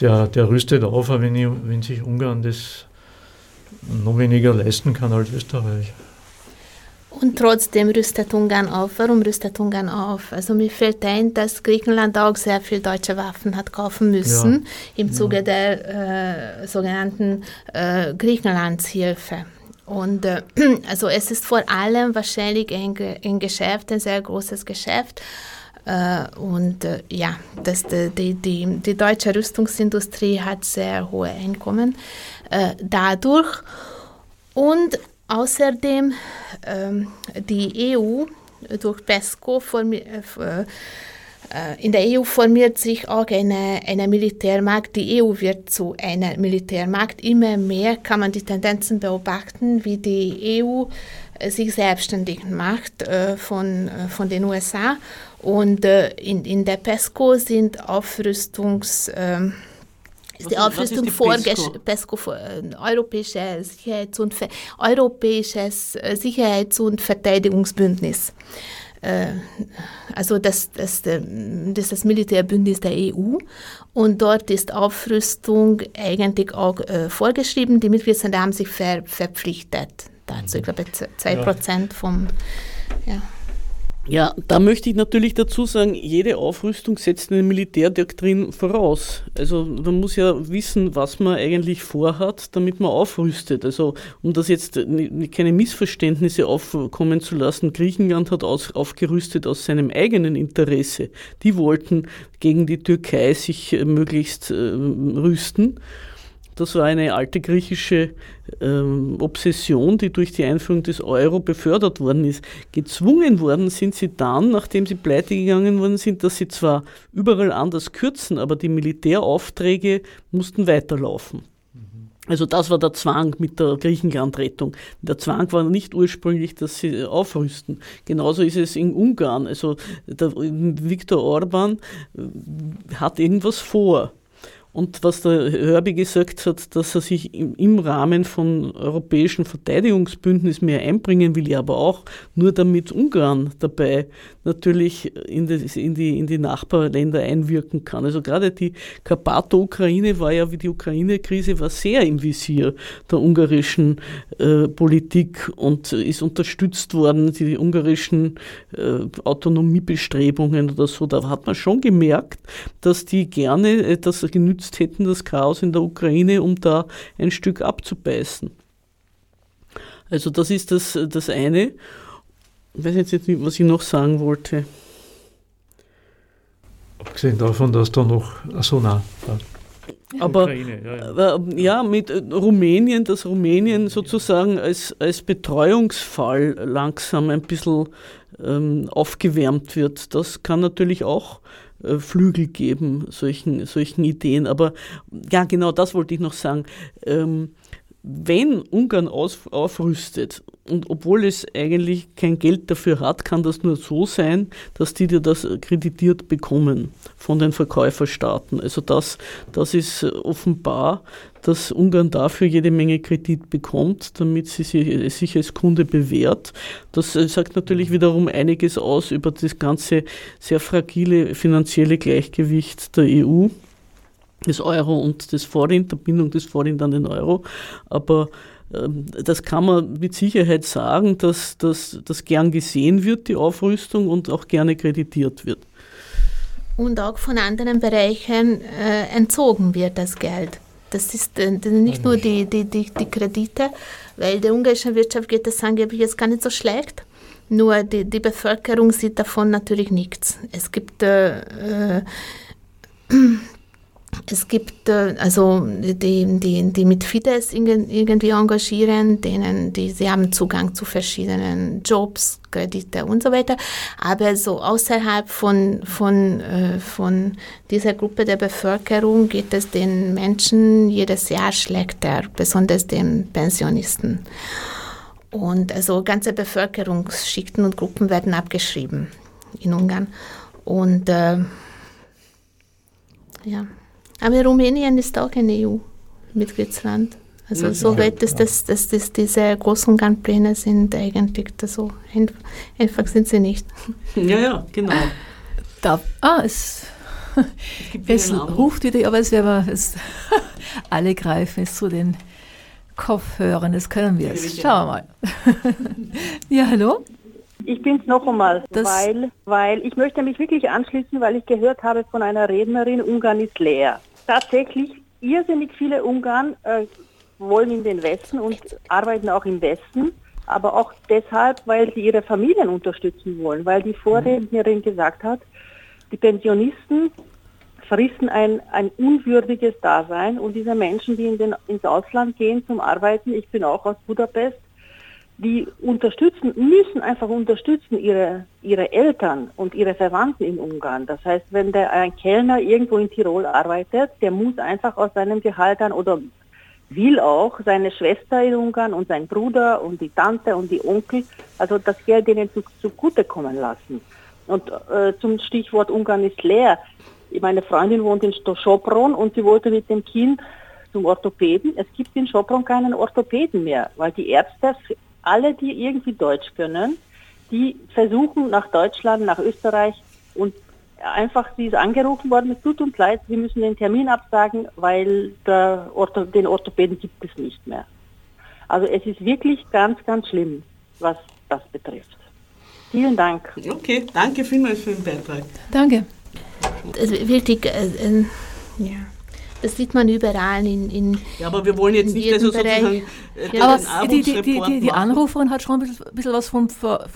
der, der rüstet auf, wenn, ich, wenn sich Ungarn das noch weniger leisten kann als Österreich. Und trotzdem rüstet Ungarn auf. Warum rüstet Ungarn auf? Also mir fällt ein, dass Griechenland auch sehr viel deutsche Waffen hat kaufen müssen ja. im Zuge ja. der äh, sogenannten äh, Griechenlandshilfe. Und äh, (clears throat) also es ist vor allem wahrscheinlich ein, ein Geschäft, ein sehr großes Geschäft äh, und äh, ja, das, die, die, die deutsche Rüstungsindustrie hat sehr hohe Einkommen äh, dadurch. Und außerdem ähm, die EU durch PESCO in der EU formiert sich auch eine, eine Militärmacht. Die EU wird zu einer Militärmacht. Immer mehr kann man die Tendenzen beobachten, wie die EU sich selbstständig macht äh, von, von den USA und äh, in, in der PESCO sind Aufrüstungs... Ähm, ist die Aufrüstung vorgeschrieben, PESCO, äh, Europäische Sicherheits und, Europäisches äh, Sicherheits- und Verteidigungsbündnis. Äh, also das, das, das ist das Militärbündnis der EU und dort ist Aufrüstung eigentlich auch vorgeschrieben. Die Mitgliedsländer haben sich ver, verpflichtet dazu. Ich glaube, zwei Prozent vom... Ja. Ja, da möchte ich natürlich dazu sagen, jede Aufrüstung setzt eine Militärdoktrin voraus. Also man muss ja wissen, was man eigentlich vorhat, damit man aufrüstet. Also um das jetzt keine Missverständnisse aufkommen zu lassen, Griechenland hat aus, aufgerüstet aus seinem eigenen Interesse. Die wollten gegen die Türkei sich äh, möglichst äh, rüsten. Das war eine alte griechische ähm, Obsession, die durch die Einführung des Euro befördert worden ist. Gezwungen worden sind sie dann, nachdem sie pleite gegangen worden sind, dass sie zwar überall anders kürzen, aber die Militäraufträge mussten weiterlaufen. Also das war der Zwang mit der Griechenlandrettung. Der Zwang war nicht ursprünglich, dass sie aufrüsten. Genauso ist es in Ungarn. Also der Viktor Orban äh, hat irgendwas vor. Und was der Hörbi gesagt hat, dass er sich im Rahmen von europäischen Verteidigungsbündnis mehr einbringen will, ja aber auch nur damit Ungarn dabei natürlich in die, in die, in die Nachbarländer einwirken kann. Also gerade die Karpato-Ukraine war ja wie die Ukraine-Krise war sehr im Visier der ungarischen äh, Politik und ist unterstützt worden, die, die ungarischen äh, Autonomiebestrebungen oder so. Da hat man schon gemerkt, dass die gerne das genützt hätten, das Chaos in der Ukraine, um da ein Stück abzubeißen. Also das ist das, das eine. Ich weiß jetzt nicht, was ich noch sagen wollte. Abgesehen davon, dass da noch. Achso, nein. Aber Ukraine, ja, ja. Äh, ja, mit äh, Rumänien, dass Rumänien sozusagen als, als Betreuungsfall langsam ein bisschen ähm, aufgewärmt wird, das kann natürlich auch äh, Flügel geben, solchen, solchen Ideen. Aber ja, genau das wollte ich noch sagen. Ähm, wenn Ungarn auf, aufrüstet, und obwohl es eigentlich kein Geld dafür hat, kann das nur so sein, dass die dir das kreditiert bekommen von den Verkäuferstaaten. Also das, das ist offenbar, dass Ungarn dafür jede Menge Kredit bekommt, damit sie sich als Kunde bewährt. Das äh, sagt natürlich wiederum einiges aus über das ganze sehr fragile finanzielle Gleichgewicht der EU des Euro und des Forint, der Bindung des Forint an den Euro. Aber das kann man mit Sicherheit sagen, dass das gern gesehen wird, die Aufrüstung, und auch gerne kreditiert wird. Und auch von anderen Bereichen äh, entzogen wird das Geld. Das ist äh, nicht nur die, die, die, die Kredite, weil der ungarischen Wirtschaft geht es angeblich jetzt gar nicht so schlecht. Nur die, die Bevölkerung sieht davon natürlich nichts. Es gibt äh, äh es gibt äh, also die, die, die mit Fidesz irgendwie engagieren, denen die, sie haben Zugang zu verschiedenen Jobs, Kredite und so weiter. Aber so außerhalb von, von, äh, von dieser Gruppe der Bevölkerung geht es den Menschen jedes Jahr schlechter, besonders den Pensionisten. Und also ganze Bevölkerungsschichten und Gruppen werden abgeschrieben in Ungarn. Und äh, ja. Aber Rumänien ist auch ein EU-Mitgliedsland. Also ja, soweit ist das, dass das diese Großungarn-Pläne sind eigentlich so einfach sind sie nicht. (laughs) Ja, ja, genau. Da, ah, es, es, es ruft wieder, aber es wäre es, (laughs) alle greifen es zu den Kopfhörern, das können wir jetzt. Schauen wir mal. (laughs) ja, hallo? Ich bin es noch einmal, weil, weil ich möchte mich wirklich anschließen, weil ich gehört habe von einer Rednerin, Ungarn ist leer tatsächlich irrsinnig viele Ungarn äh, wollen in den Westen und arbeiten auch im Westen, aber auch deshalb, weil sie ihre Familien unterstützen wollen, weil die Vorrednerin gesagt hat, die Pensionisten fristen ein, ein unwürdiges Dasein und diese Menschen, die in den, ins Ausland gehen zum Arbeiten, ich bin auch aus Budapest, die unterstützen, müssen einfach unterstützen ihre, ihre Eltern und ihre Verwandten in Ungarn. Das heißt, wenn der ein Kellner irgendwo in Tirol arbeitet, der muss einfach aus seinem Gehalt dann oder will auch seine Schwester in Ungarn und sein Bruder und die Tante und die Onkel, also das Geld denen zu, zugutekommen lassen. Und äh, zum Stichwort Ungarn ist leer. Meine Freundin wohnt in Sopron und sie wollte mit dem Kind zum Orthopäden. Es gibt in Sopron keinen Orthopäden mehr, weil die Ärzte alle, die irgendwie Deutsch können, die versuchen nach Deutschland, nach Österreich und einfach, sie ist angerufen worden, es tut uns leid, wir müssen den Termin absagen, weil Ortho, den Orthopäden gibt es nicht mehr. Also es ist wirklich ganz, ganz schlimm, was das betrifft. Vielen Dank. Okay, danke vielmals für den Beitrag. Danke. Also wirklich, äh, äh, ja. Das sieht man überall in, in Ja, aber wir wollen jetzt nicht also sozusagen äh, ja, aber die, die, die, die, die Anruferin hat schon ein bisschen, ein bisschen was von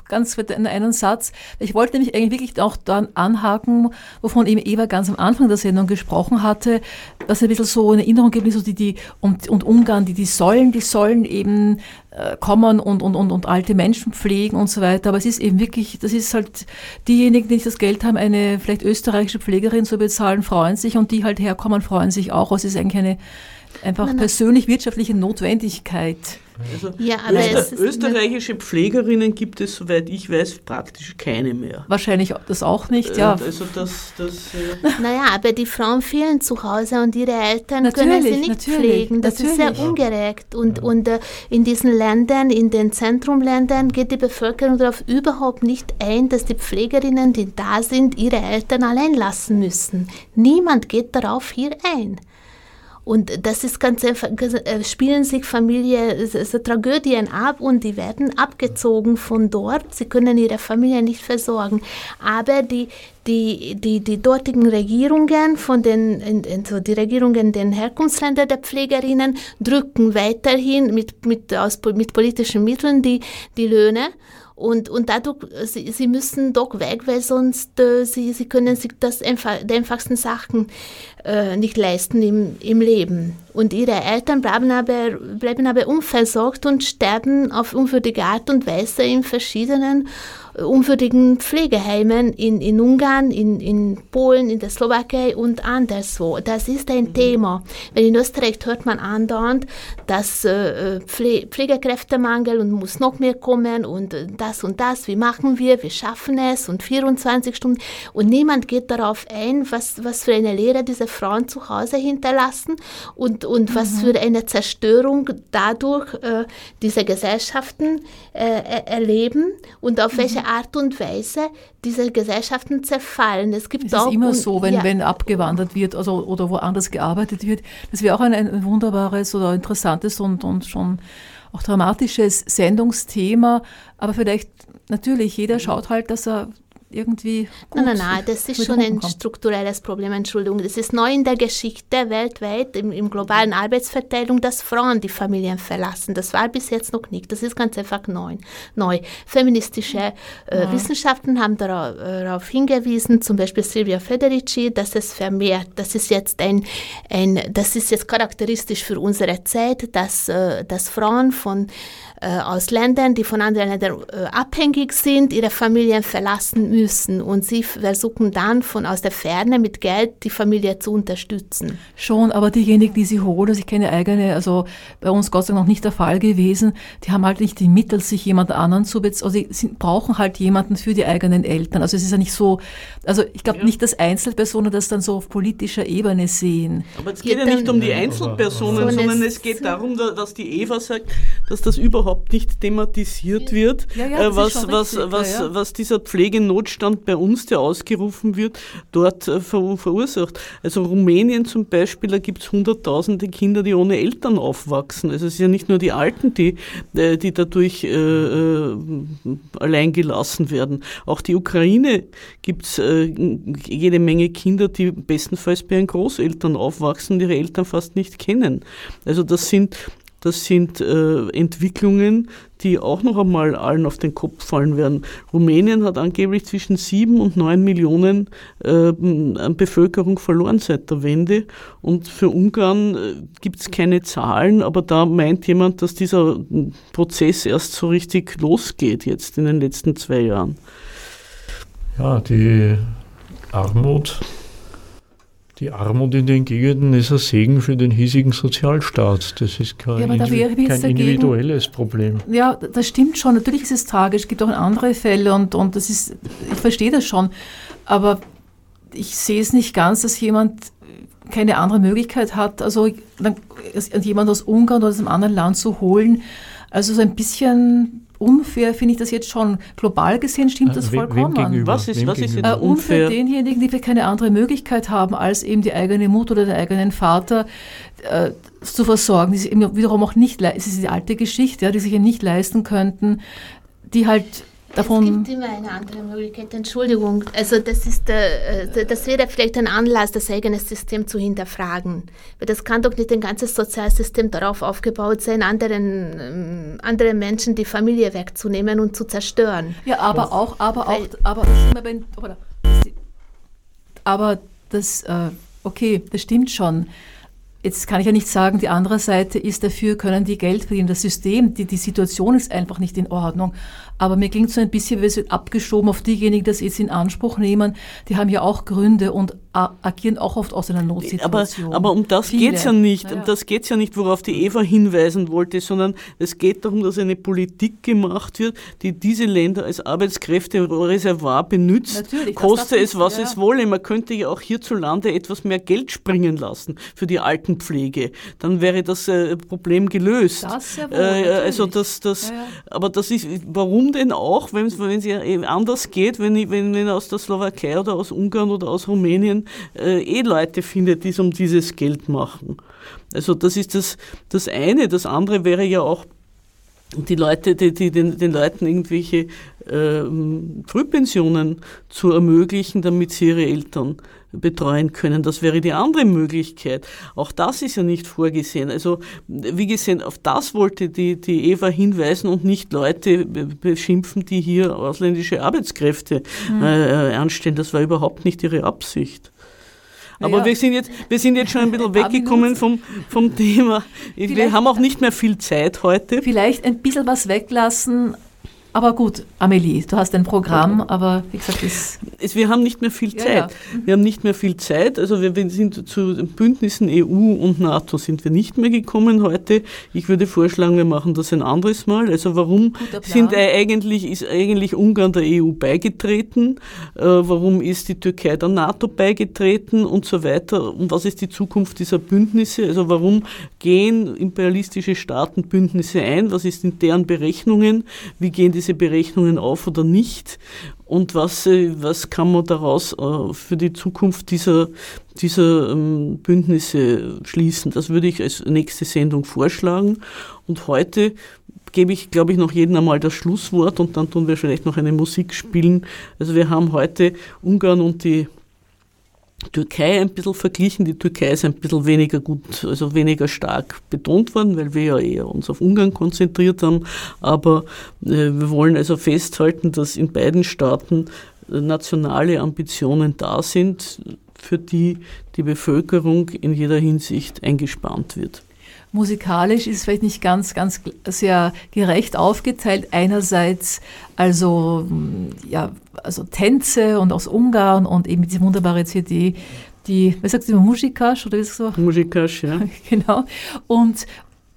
ganz in einem Satz. Ich wollte nämlich eigentlich wirklich auch dann anhaken, wovon eben Eva ganz am Anfang der Sendung gesprochen hatte, dass ein bisschen so eine Erinnerung gibt, so die, die und, und Ungarn, die, die sollen, die sollen eben kommen und, und, und, und alte Menschen pflegen und so weiter. Aber es ist eben wirklich, das ist halt diejenigen, die nicht das Geld haben, eine vielleicht österreichische Pflegerin zu bezahlen, freuen sich und die halt herkommen, freuen sich auch. Es ist eigentlich eine einfach persönlich wirtschaftliche Notwendigkeit. Also ja, aber Öster österreichische Pflegerinnen gibt es, soweit ich weiß, praktisch keine mehr. Wahrscheinlich das auch nicht, ja. Also das, das, äh naja, aber die Frauen fehlen zu Hause und ihre Eltern natürlich, können sie nicht pflegen. Das natürlich. ist sehr ungerecht. Und, ja. und äh, in diesen Ländern, in den Zentrumländern, geht die Bevölkerung darauf überhaupt nicht ein, dass die Pflegerinnen, die da sind, ihre Eltern allein lassen müssen. Niemand geht darauf hier ein. Und das ist ganz einfach, äh, spielen sich Familie, so Tragödien ab und die werden abgezogen von dort. Sie können ihre Familie nicht versorgen. Aber die, die, die, die dortigen Regierungen, von den, also die Regierungen der Herkunftsländer der Pflegerinnen, drücken weiterhin mit, mit, aus, mit politischen Mitteln die, die Löhne Und, und dadurch, sie, sie müssen doch weg, weil sonst äh, sie, sie können sich das einfach, die einfachsten Sachen äh, nicht leisten im, im Leben. Und ihre Eltern bleiben aber, bleiben aber unversorgt und sterben auf unwürdige Art und Weise in verschiedenen unwürdigen Pflegeheimen in, in Ungarn, in, in Polen, in der Slowakei und anderswo. Das ist ein mhm. Thema. Weil in Österreich hört man andauernd, dass äh, Pfle Pflegekräftemangel und muss noch mehr kommen und äh, das und das, wie machen wir, wir schaffen es und 24 Stunden. Und niemand geht darauf ein, was, was für eine Lehre diese Frauen zu Hause hinterlassen und, und mhm. was für eine Zerstörung dadurch äh, diese Gesellschaften äh, erleben und auf mhm. welche Art und Weise diese Gesellschaften zerfallen. Es gibt es auch ist immer so, wenn, ja. wenn abgewandert wird also, oder woanders gearbeitet wird. Das wäre auch ein, ein wunderbares oder interessantes und, und schon auch dramatisches Sendungsthema. Aber vielleicht, natürlich, jeder schaut halt, dass er irgendwie. Gut nein, nein, nein, das ist schon ein strukturelles Problem, Entschuldigung. Das ist neu in der Geschichte weltweit, im, im, globalen Arbeitsverteilung, dass Frauen die Familien verlassen. Das war bis jetzt noch nicht. Das ist ganz einfach neu. neu. Feministische äh, ja. Wissenschaften haben darauf, äh, darauf, hingewiesen, zum Beispiel Silvia Federici, dass es vermehrt, das ist jetzt ein, ein das ist jetzt charakteristisch für unsere Zeit, dass, äh, dass Frauen von äh, aus Ländern, die von anderen Ländern äh, abhängig sind, ihre Familien verlassen müssen und sie versuchen dann von aus der Ferne mit Geld die Familie zu unterstützen. Schon, aber diejenigen, die sie holen, also ich kenne eigene, also bei uns Gott sei Dank noch nicht der Fall gewesen, die haben halt nicht die Mittel, sich jemand anderen zu beziehen, also sie brauchen halt jemanden für die eigenen Eltern. Also es ist ja nicht so, also ich glaube ja. nicht, dass Einzelpersonen das dann so auf politischer Ebene sehen. Aber es geht, geht ja nicht um die Einzelpersonen, sondern es geht darum, dass die Eva sagt, dass das überhaupt nicht thematisiert wird, ja, ja, äh, was, was, was, ja, was dieser Pflegenotstand bei uns, der ausgerufen wird, dort äh, ver verursacht. Also Rumänien zum Beispiel, da gibt es hunderttausende Kinder, die ohne Eltern aufwachsen. Also es sind ja nicht nur die Alten, die, äh, die dadurch äh, äh, allein gelassen werden. Auch die Ukraine gibt es äh, jede Menge Kinder, die bestenfalls bei ihren Großeltern aufwachsen und ihre Eltern fast nicht kennen. Also das sind das sind äh, Entwicklungen, die auch noch einmal allen auf den Kopf fallen werden. Rumänien hat angeblich zwischen sieben und neun Millionen äh, Bevölkerung verloren seit der Wende. Und für Ungarn äh, gibt es keine Zahlen, aber da meint jemand, dass dieser Prozess erst so richtig losgeht jetzt in den letzten zwei Jahren. Ja, die Armut die Armut in den Gegenden ist ein Segen für den hiesigen Sozialstaat. Das ist kein, ja, da kein individuelles Problem. Ja, das stimmt schon. Natürlich ist es tragisch. Es gibt auch andere Fälle und, und das ist, ich verstehe das schon. Aber ich sehe es nicht ganz, dass jemand keine andere Möglichkeit hat, also jemand aus Ungarn oder aus einem anderen Land zu holen. Also so ein bisschen unfair finde ich das jetzt schon. Global gesehen stimmt äh, das vollkommen. Wem was ist, was ist jetzt unfair? unfair denjenigen, die keine andere Möglichkeit haben, als eben die eigene Mutter oder den eigenen Vater äh, zu versorgen, die sich eben wiederum auch nicht, es ist die alte Geschichte, ja, die sich eben nicht leisten könnten, die halt davon. Es gibt immer eine andere Möglichkeit, Entschuldigung. Also das ist, äh, das wäre vielleicht ein Anlass, das eigene System zu hinterfragen. Weil das kann doch nicht ein ganzes Sozialsystem darauf aufgebaut sein, anderen, ähm, anderen Menschen die Familie wegzunehmen und zu zerstören. Ja, aber das, auch, aber auch, aber, aber das, äh, okay, das stimmt schon. Jetzt kann ich ja nicht sagen, die andere Seite ist dafür, können die Geld verdienen. Das System, die, die Situation ist einfach nicht in Ordnung. Aber mir klingt so ein bisschen, wie es wird abgeschoben auf diejenigen, die das jetzt in Anspruch nehmen. Die haben ja auch Gründe und agieren auch oft aus einer Notsituation. Aber, aber um das geht es ja nicht. Naja. Um das geht ja nicht, worauf die Eva hinweisen wollte, sondern es geht darum, dass eine Politik gemacht wird, die diese Länder als Arbeitskräfte-Reservoir benutzt. Natürlich, koste es, was ja. es wolle. Man könnte ja auch hierzulande etwas mehr Geld springen lassen für die Altenpflege. Dann wäre das äh, Problem gelöst. Das ja wohl, äh, also das, das, ja, aber das ist, warum warum denn auch, wenn es ja anders geht, wenn ich, wenn, wenn aus der Slowakei oder aus Ungarn oder aus Rumänien äh, eh Leute findet, die es um dieses Geld machen. Also das ist das, das eine. Das andere wäre ja auch die Leute, die, die den, den Leuten irgendwelche äh, Frühpensionen zu ermöglichen, damit sie ihre Eltern betreuen können. Das wäre die andere Möglichkeit. Auch das ist ja nicht vorgesehen. Also wie gesehen, auf das wollte die, die Eva hinweisen und nicht Leute beschimpfen, die hier ausländische Arbeitskräfte mhm. äh, anstellen. Das war überhaupt nicht ihre Absicht. Aber ja. wir, sind jetzt, wir sind jetzt schon ein bisschen (laughs) weggekommen vom, vom Thema. Vielleicht wir haben auch nicht mehr viel Zeit heute. Vielleicht ein bisschen was weglassen, aber gut, Amelie, du hast ein Programm, aber wie gesagt, es wir haben nicht mehr viel Zeit. Ja, ja. Wir haben nicht mehr viel Zeit. Also wir, wir, sind zu den Bündnissen EU und NATO sind wir nicht mehr gekommen heute. Ich würde vorschlagen, wir machen das ein anderes Mal. Also warum sind eigentlich, ist eigentlich Ungarn der EU beigetreten? Äh, warum ist die Türkei der NATO beigetreten und so weiter? Und was ist die Zukunft dieser Bündnisse? Also warum gehen imperialistische Staaten Bündnisse ein? Was ist in deren Berechnungen? Wie gehen diese Berechnungen auf oder nicht? Und was, äh, was kann man daraus äh, für die Zukunft dieser, dieser ähm, Bündnisse schließen? Das würde ich als nächste Sendung vorschlagen. Und heute gebe ich, glaube ich, noch jedem einmal das Schlusswort und dann tun wir vielleicht noch eine Musik spielen. Also wir haben heute Ungarn und die Türkei ein bisschen verglichen. Die Türkei ist ein bisschen weniger gut, also weniger stark betont worden, weil wir ja eher uns auf Ungarn konzentriert haben. Aber äh, wir wollen also festhalten, dass in beiden Staaten äh, nationale Ambitionen da sind, für die die Bevölkerung in jeder Hinsicht eingespannt wird musikalisch ist es vielleicht nicht ganz, ganz sehr gerecht aufgeteilt. Einerseits also, ja, also Tänze und aus Ungarn und eben diese wunderbare CD, die, was sagst du, Musikasch oder wie so? Musikasch, ja. (laughs) genau. Und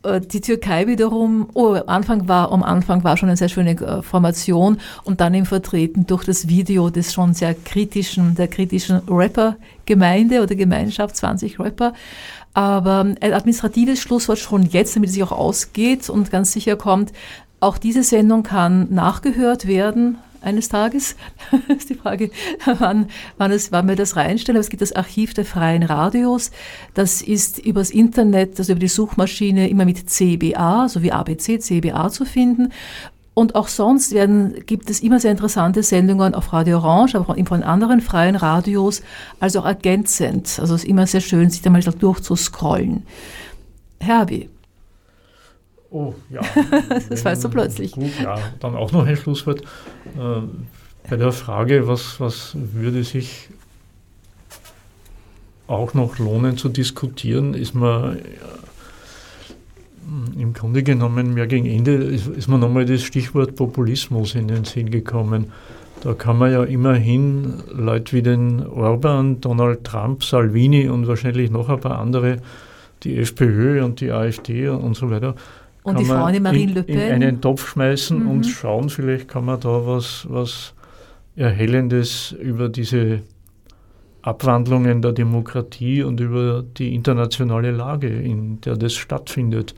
äh, die Türkei wiederum, oh, am Anfang war, am Anfang war schon eine sehr schöne äh, Formation und dann eben vertreten durch das Video des schon sehr kritischen, der kritischen Rapper-Gemeinde oder Gemeinschaft, 20 Rapper. Aber ein administratives Schlusswort schon jetzt, damit es sich auch ausgeht und ganz sicher kommt, auch diese Sendung kann nachgehört werden eines Tages. (laughs) ist die Frage, wann, wann, es, wann wir das reinstellen. Aber es gibt das Archiv der freien Radios. Das ist übers Internet, also über die Suchmaschine immer mit CBA, so wie ABC, CBA zu finden. Und auch sonst werden, gibt es immer sehr interessante Sendungen auf Radio Orange, aber auch von anderen freien Radios, also auch ergänzend. Also es ist immer sehr schön, sich da mal durchzuscrollen. Herbie. Oh, ja. (laughs) das war so plötzlich. Gut, ja, dann auch noch ein Schlusswort. Äh, bei der Frage, was, was würde sich auch noch lohnen zu diskutieren, ist man im Grunde genommen mehr gegen Ende ist, ist mir nochmal das Stichwort Populismus in den Sinn gekommen. Da kann man ja immerhin Leute wie den Orban, Donald Trump, Salvini und wahrscheinlich noch ein paar andere, die FPÖ und die AfD und so weiter, und die Freundin Marine Le Pen. in einen Topf schmeißen mhm. und schauen, vielleicht kann man da was, was Erhellendes über diese Abwandlungen der Demokratie und über die internationale Lage, in der das stattfindet,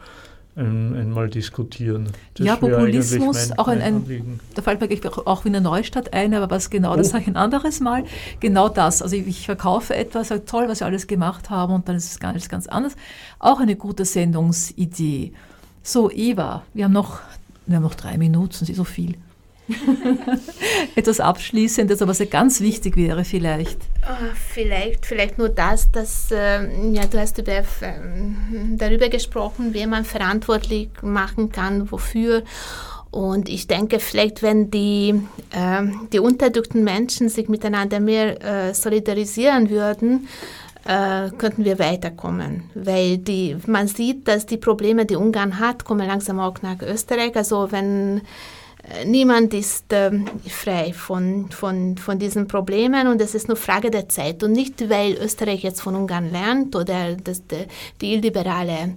einmal diskutieren. Das ja, Populismus, mein, auch ein, ein da fällt mir auch Wiener Neustadt ein, aber was genau, oh. das sage ich ein anderes Mal. Genau das. Also ich, ich verkaufe etwas, sage toll, was wir alles gemacht haben und dann ist es nicht ganz anders. Auch eine gute Sendungsidee. So, Eva, wir haben noch, wir haben noch drei Minuten, ist so viel. (laughs) Etwas Abschließendes, aber was ganz wichtig wäre vielleicht. Oh, vielleicht, vielleicht nur das, dass äh, ja, du hast über, äh, darüber gesprochen, wie man verantwortlich machen kann, wofür. Und ich denke, vielleicht, wenn die, äh, die unterdrückten Menschen sich miteinander mehr äh, solidarisieren würden, äh, könnten wir weiterkommen. Weil die, man sieht, dass die Probleme, die Ungarn hat, kommen langsam auch nach Österreich. Also wenn niemand ist äh, frei von, von, von diesen Problemen und es ist nur Frage der Zeit. Und nicht, weil Österreich jetzt von Ungarn lernt oder das, die, die illiberale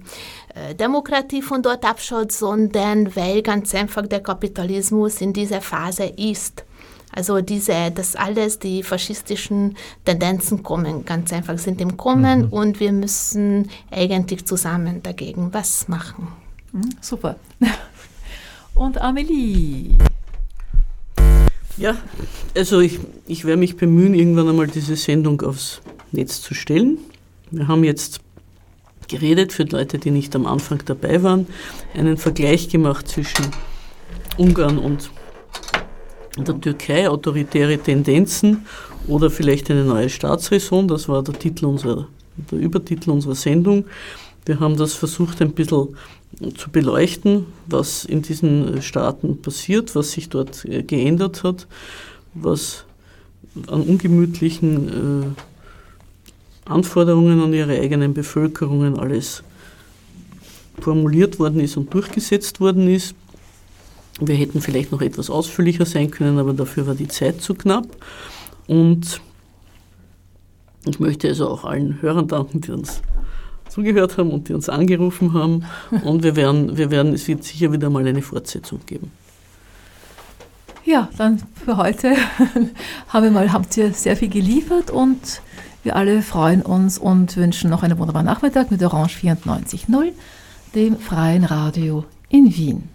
äh, Demokratie von dort abschaut, sondern weil ganz einfach der Kapitalismus in dieser Phase ist. Also diese, das alles, die faschistischen Tendenzen kommen, ganz einfach sind im Kommen mhm. und wir müssen eigentlich zusammen dagegen was machen. Mhm, super. Und Amelie? Ja, also ich, ich werde mich bemühen, irgendwann einmal diese Sendung aufs Netz zu stellen. Wir haben jetzt geredet, für Leute, die nicht am Anfang dabei waren, einen Vergleich gemacht zwischen Ungarn und der Türkei, autoritäre Tendenzen oder vielleicht eine neue Staatsräson, das war der Titel unserer, der Übertitel unserer Sendung. Wir haben das versucht ein bisschen zu beleuchten, was in diesen Staaten passiert, was sich dort äh, geändert hat, was an ungemütlichen äh, Anforderungen an ihre eigenen Bevölkerungen alles formuliert worden ist und durchgesetzt worden ist. Wir hätten vielleicht noch etwas ausführlicher sein können, aber dafür war die Zeit zu knapp. Und ich möchte also auch allen Hörern danken, die uns zugehört haben und die uns angerufen haben. Und wir werden, wir werden, es wird sicher wieder mal eine Fortsetzung geben. Ja, dann für heute (laughs) haben wir mal, habt ihr sehr viel geliefert und wir alle freuen uns und wünschen noch einen wunderbaren Nachmittag mit Orange 94.0, dem freien Radio in Wien.